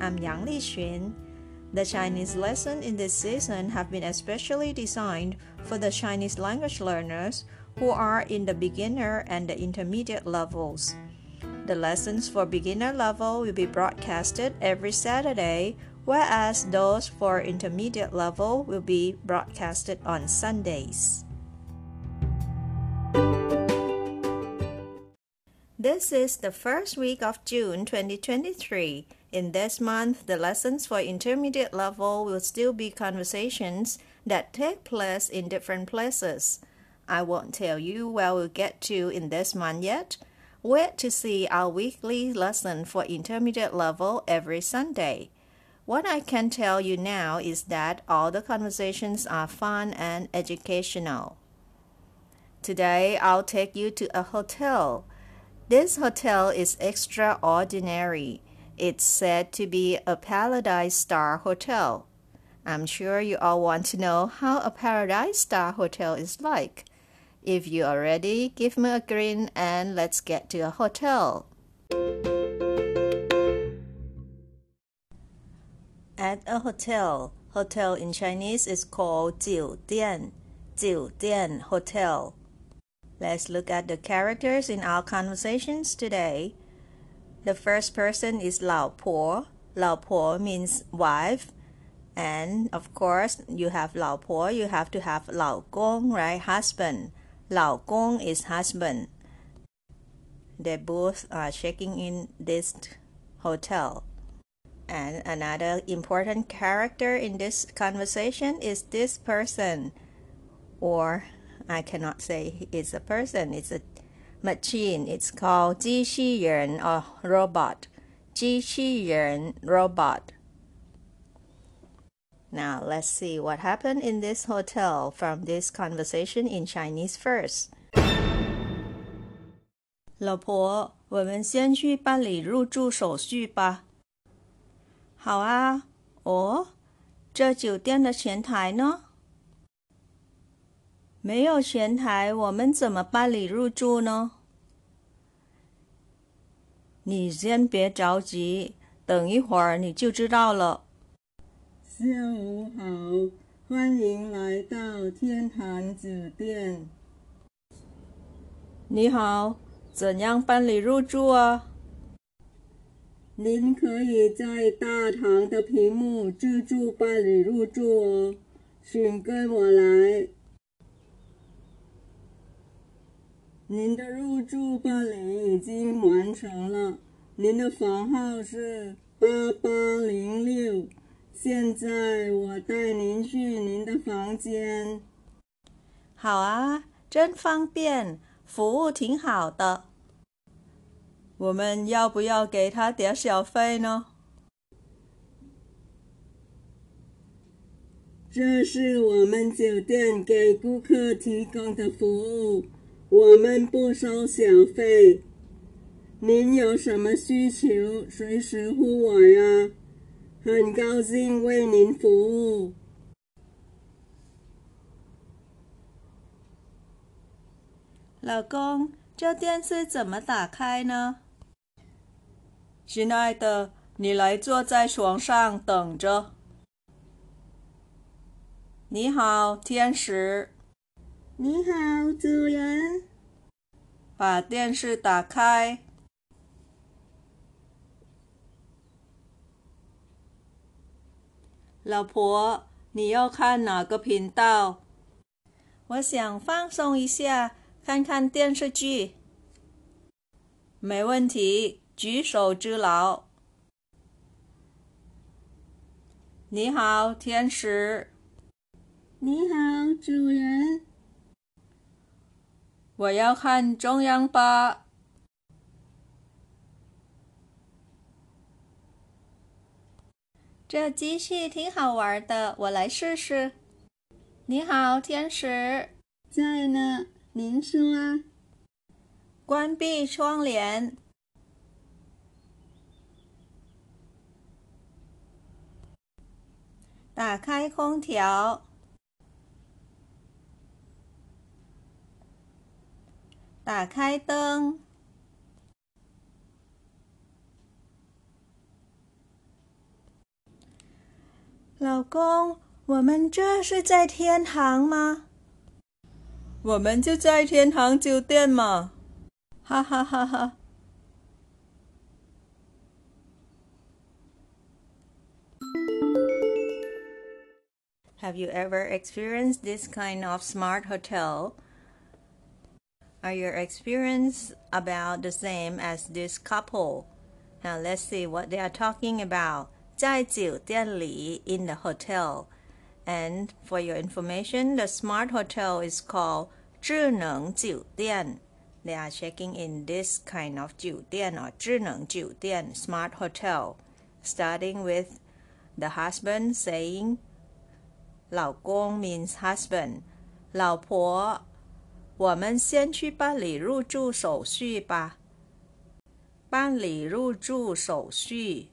I'm Yang Li Liqun. The Chinese lessons in this season have been especially designed for the Chinese language learners who are in the beginner and the intermediate levels. The lessons for beginner level will be broadcasted every Saturday, whereas those for intermediate level will be broadcasted on Sundays. This is the first week of June 2023. In this month, the lessons for intermediate level will still be conversations that take place in different places. I won't tell you where we'll get to in this month yet. Wait to see our weekly lesson for intermediate level every Sunday. What I can tell you now is that all the conversations are fun and educational. Today, I'll take you to a hotel. This hotel is extraordinary. It's said to be a Paradise Star Hotel. I'm sure you all want to know how a Paradise Star Hotel is like. If you are ready, give me a grin and let's get to a hotel. At a hotel, hotel in Chinese is called 酒店,酒店 hotel. Let's look at the characters in our conversations today. The first person is Lao Po. Lao Po means wife. And of course, you have Lao Po, you have to have Lao Gong, right? Husband. Lao Gong is husband. They both are checking in this hotel. And another important character in this conversation is this person, or I cannot say it's a person, it's a machine. It's called 机器人 or robot. 机器人 robot. Now let's see what happened in this hotel from this conversation in Chinese first. 老婆，我们先去办理入住手续吧。好啊。哦，这酒店的前台呢？没有前台，我们怎么办理入住呢？ 你先别着急，等一会儿你就知道了。下午好，欢迎来到天坛酒店。你好，怎样办理入住啊？您可以在大堂的屏幕自助办理入住哦，请跟我来。您的入住办理已经完成了，您的房号是八八零六。现在我带您去您的房间。好啊，真方便，服务挺好的。我们要不要给他点小费呢？这是我们酒店给顾客提供的服务。我们不收小费。您有什么需求，随时呼我呀！很高兴为您服务。老公，这电视怎么打开呢？亲爱的，你来坐在床上等着。你好，天使。你好，主人。把电视打开。老婆，你要看哪个频道？我想放松一下，看看电视剧。没问题，举手之劳。你好，天使。你好，主人。我要看中央八。这机器挺好玩的，我来试试。你好，天使。在呢，您说啊。关闭窗帘。打开空调。打开灯。老公，我们这是在天堂吗？我们就在天堂酒店嘛，哈哈哈哈。Have you ever experienced this kind of smart hotel? Are your experience about the same as this couple? Now let's see what they are talking about. 在酒店里 in the hotel. And for your information, the smart hotel is called 智能酒店. They are checking in this kind of 酒店 or 智能酒店 smart hotel. Starting with the husband saying 老公 means husband. 老婆 我们先去办理入住手续吧。办理入住手续。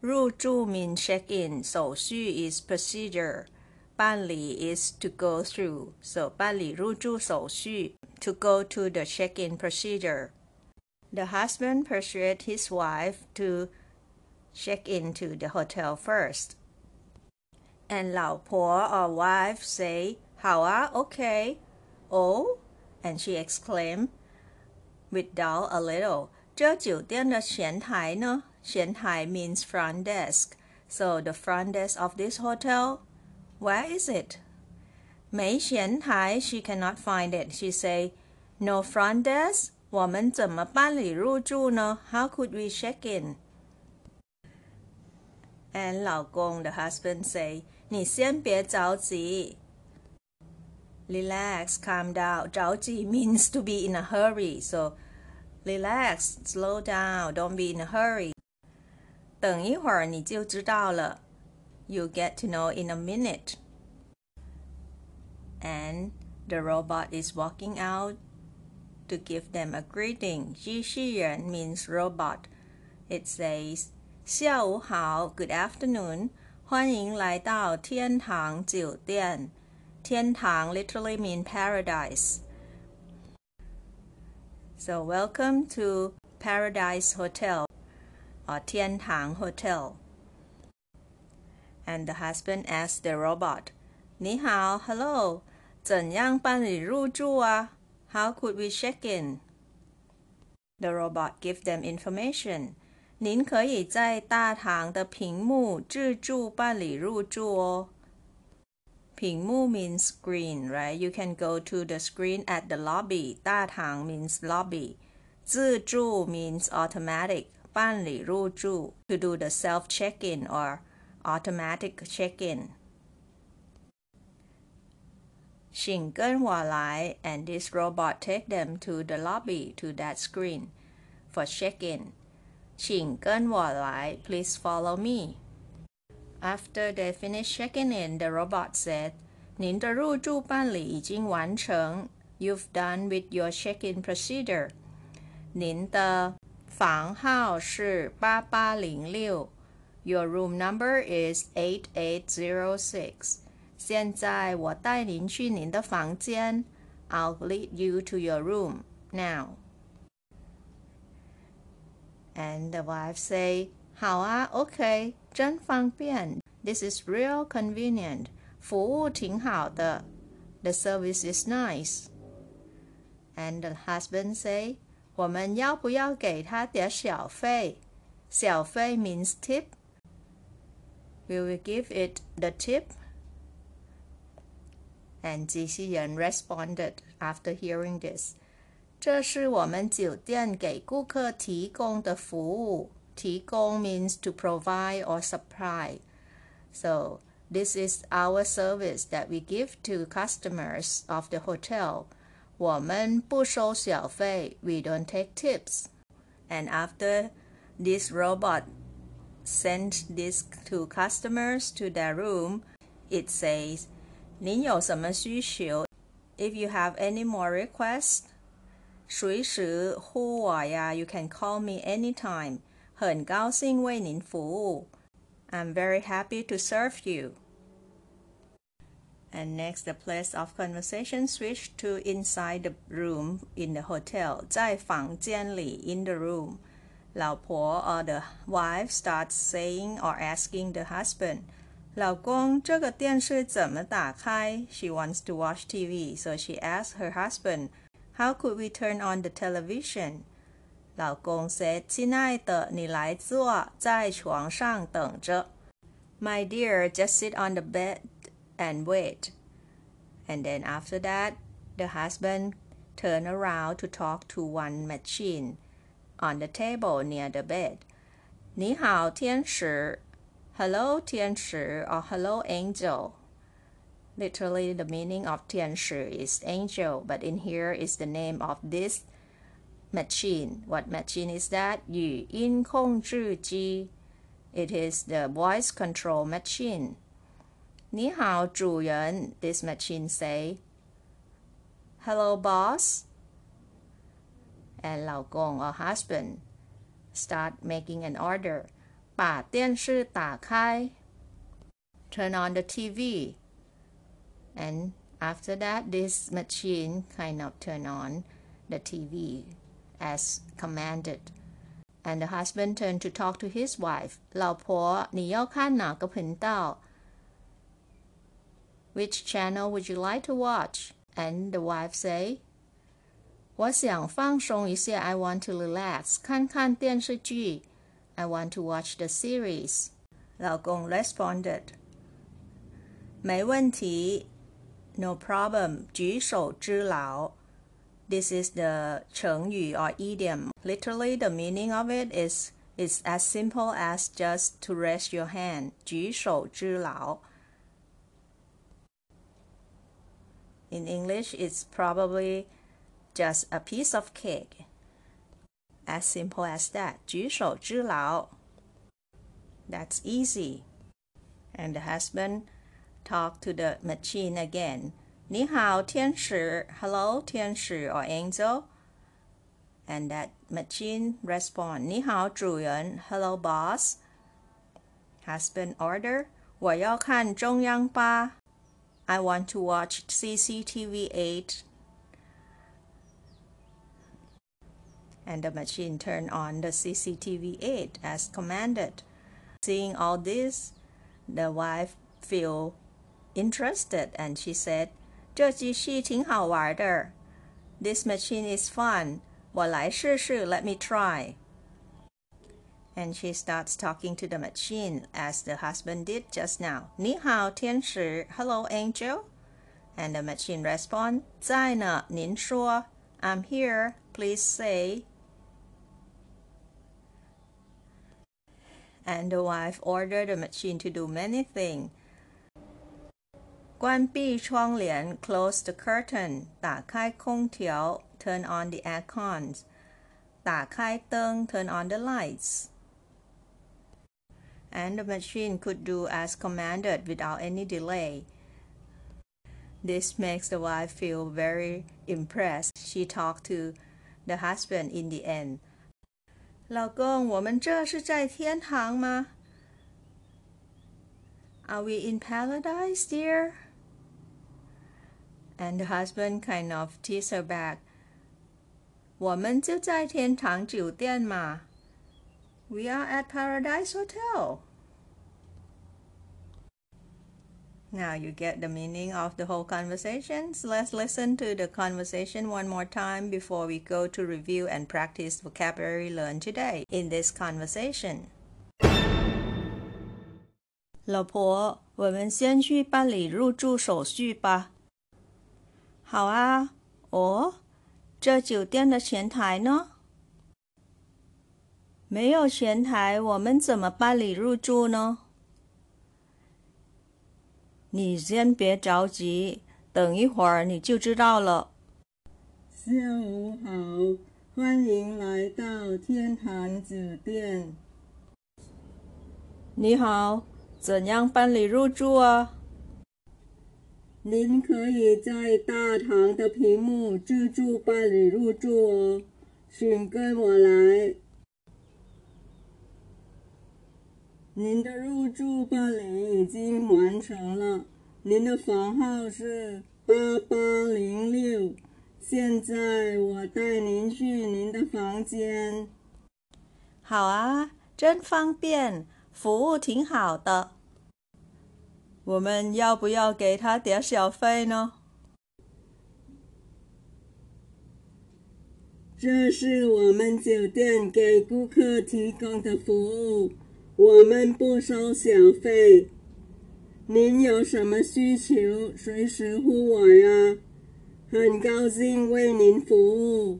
入住 means check in，手续 is procedure，办理 is to go through。So 办理入住手续 to go to the check-in procedure. The husband persuaded his wife to check into the hotel first. And 老婆 or wife say 好啊，OK。Oh, and she exclaimed, with doubt a little. 这酒店的前台呢？前台 means front desk. So the front desk of this hotel, where is it? 没前台 she cannot find it. She say, no front desk. 我们怎么办理入住呢？How could we check in? And 老公 the husband say, 你先别着急。 relax, calm down. 着急 means to be in a hurry. So relax, slow down, don't be in a hurry. 等一会儿你就知道了。You get to know in a minute. And the robot is walking out to give them a greeting. 机器人 means robot. It says, 下午好, good afternoon. 欢迎来到天堂酒店。 天堂 literally mean paradise. So welcome to Paradise Hotel or Tian Tang Hotel. And the husband asked the robot, 你好, hello, 怎样办理入住啊? How could we check in? The robot gave them information. 您可以在大堂的屏幕自助办理入住哦。 Pingmu means screen, right? You can go to the screen at the lobby. Da Tang means lobby. Zizhu means automatic. Ban Li Ru Zhu to do the self check in or automatic check in. Xing Gen Wa Lai and this robot take them to the lobby to that screen for check in. Xing Gen Wa Lai, please follow me. After they finished checking in, the robot said, 您的入住办理已经完成。You've done with your check-in procedure. 您的房号是八八零六。Your room number is eight eight zero six. 现在我带您去您的房间。I'll lead you to your room now. And the wife say, 好啊，OK，真方便。This is real convenient. 服务挺好的。The service is nice. And the husband say, 我们要不要给他点小费？小费 means tip. Will we give it the tip? And 机器人 responded after hearing this. 这是我们酒店给顾客提供的服务。 提供 means to provide or supply. So this is our service that we give to customers of the hotel. 我们不收小费. We don't take tips. And after this robot send this to customers to their room, it says, 您有什么需求? If you have any more requests, 随时呼我呀, you can call me anytime. 很高兴为您服务. I'm very happy to serve you. And next, the place of conversation switched to inside the room in the hotel. 在房间里 in the room. 老婆 or the wife starts saying or asking the husband, 老公，这个电视怎么打开? She wants to watch TV, so she asks her husband, How could we turn on the television? 老公 said, 亲爱的，你来坐，在床上等着。My dear, just sit on the bed and wait. And then after that, the husband turned around to talk to one machine on the table near the bed. 你好，天使。Hello, 天使 or Hello, angel. Literally, the meaning of 天使 is angel, but in here is the name of this machine. What machine is that? 语音控制机. It is the voice control machine. 你好，主人. This machine say. Hello, boss. And 老公 or husband start making an order. 把电视打开. Turn on the TV. And after that, this machine kind of turn on the TV as commanded. And the husband turned to talk to his wife. 老婆，你要看哪个频道? Which channel would you like to watch? And the wife say, 我想放松一下. I want to relax. 看看电视剧. I want to watch the series. 老公 responded, 没问题. No problem. 举手之劳. This is the 成语 or idiom. Literally, the meaning of it is is as simple as just to raise your hand. 举手之劳. In English, it's probably just a piece of cake. As simple as that. 举手之劳. That's easy. And the husband talked to the machine again. 你好，天使. Hello, 天使 or angel. And that machine respond. 你好，主人. Hello, boss. Husband order. 我要看中央八. I want to watch CCTV 8. And the machine turned on the CCTV 8 as commanded. Seeing all this, the wife feel interested and she said, 这机器挺好玩的. This machine is fun. 我来试试. Let me try. And she starts talking to the machine as the husband did just now. 你好，天使. Hello, angel. And the machine responds, 在呢,您说. I'm here. Please say. And the wife ordered the machine to do many things. 关闭窗帘 close the curtain 打开空调 turn on the aircons 打开灯 turn on the lights and the machine could do as commanded without any delay this makes the wife feel very impressed she talked to the husband in the end 老公，我们这是在天堂吗？Are we in paradise, dear? And the husband kind of teased her back. 我们就在天堂酒店嘛。We are at Paradise Hotel. Now you get the meaning of the whole conversations. Let's listen to the conversation one more time before we go to review and practice vocabulary learned today in this conversation. 老婆，我们先去办理入住手续吧。 好啊，哦，这酒店的前台呢？没有前台，我们怎么办理入住呢？你先别着急，等一会儿你就知道了。下午好，欢迎来到天坛酒店。你好，怎样办理入住啊？您可以在大堂的屏幕自助办理入住哦，请跟我来。您的入住办理已经完成了，您的房号是八八零六。现在我带您去您的房间。好啊，真方便，服务挺好的。我们要不要给他点小费呢？这是我们酒店给顾客提供的服务，我们不收小费。您有什么需求，随时呼我呀。很高兴为您服务，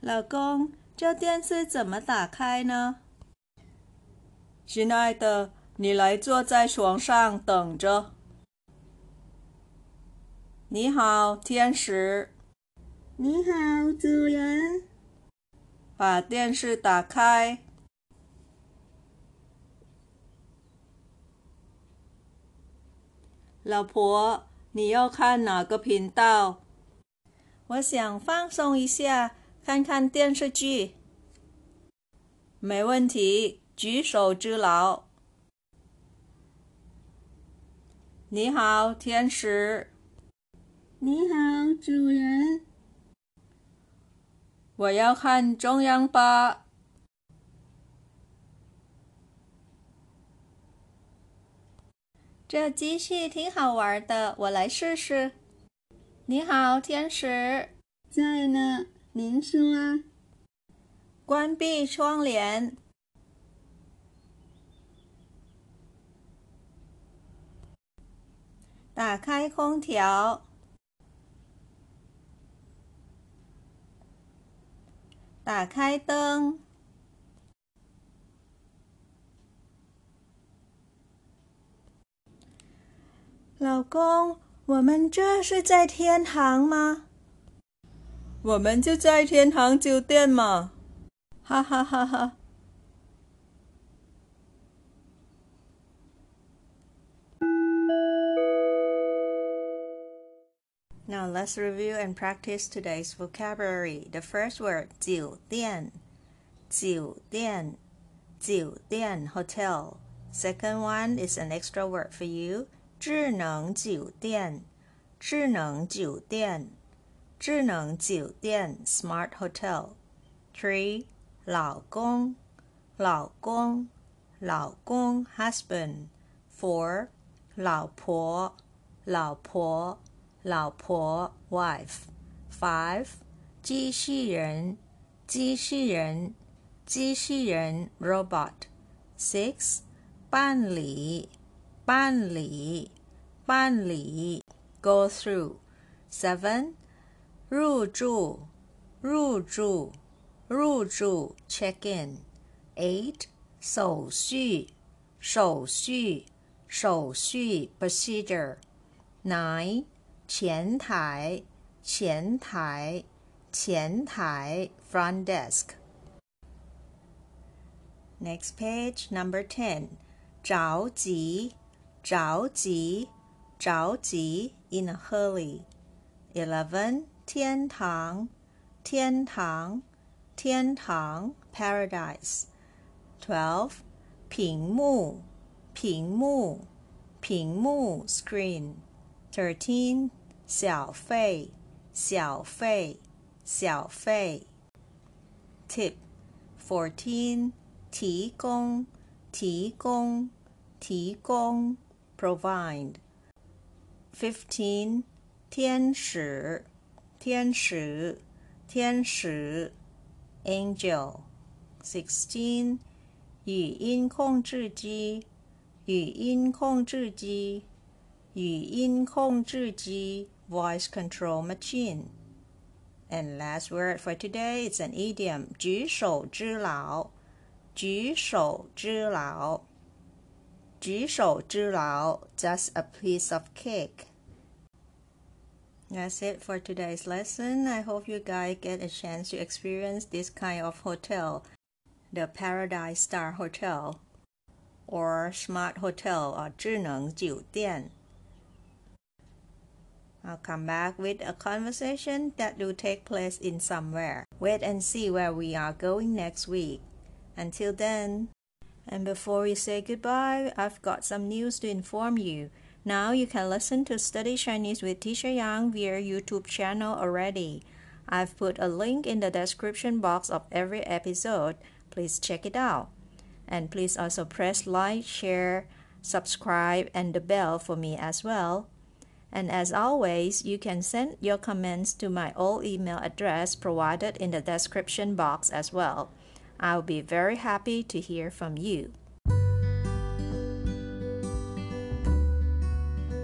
老公。这电视怎么打开呢？亲爱的，你来坐在床上等着。你好，天使。你好，主人。把电视打开。老婆，你要看哪个频道？我想放松一下，看看电视剧。没问题，举手之劳。你好，天使。你好，主人。我要看中央八。这机器挺好玩的，我来试试。你好，天使。在呢，您说啊。关闭窗帘，打开空调，打开灯。老公，我们这是在天堂吗？我们就在天堂酒店嘛。哈哈哈哈。Now let's review and practice today's vocabulary. The first word 酒店酒店酒店 hotel. Second one is an extra word for you. 智能酒店智能酒店智能酒店 smart hotel. Three 老公，老公，老公，husband。Four，老婆，老婆，老婆 老婆，wife。Five，机器人，机器人，机器人，robot。Six，办理，办理，办理，go through。Seven，入住，入住。入住 check in eight 手续手续手续 procedure nine 前台前台前台 front desk next page number ten 着急着急着急 in a hurry eleven 天堂天堂天堂 paradise twelve 屏幕屏幕屏幕 screen thirteen 小费小费小费 tip fourteen 提供提供提供 provide fifteen 天使天使天使 Angel sixteen 语音控制机，语音控制机，语音控制机 voice control machine. And last word for today is an idiom 举手之劳，举手之劳，举手之劳 just a piece of cake. That's it for today's lesson. I hope you guys get a chance to experience this kind of hotel, the Paradise Star Hotel, or Smart Hotel, or 智能酒店. I'll come back with a conversation that will take place in somewhere. Wait and see where we are going next week. Until then, and before we say goodbye, I've got some news to inform you. Now you can listen to Study Chinese with Teacher Yang via YouTube channel already. I've put a link in the description box of every episode. Please check it out. And please also press like, share, subscribe, and the bell for me as well. And as always, you can send your comments to my old email address provided in the description box as well. I'll be very happy to hear from you.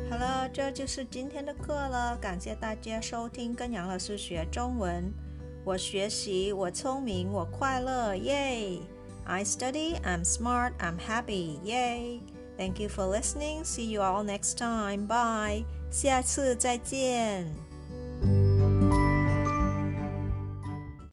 Hello，这就是今天的课了。感谢大家收听跟杨老师学中文。我学习，我聪明，我快乐，耶！I study, I'm smart, I'm happy, yay! Thank you for listening. See you all next time. Bye. 下次再见。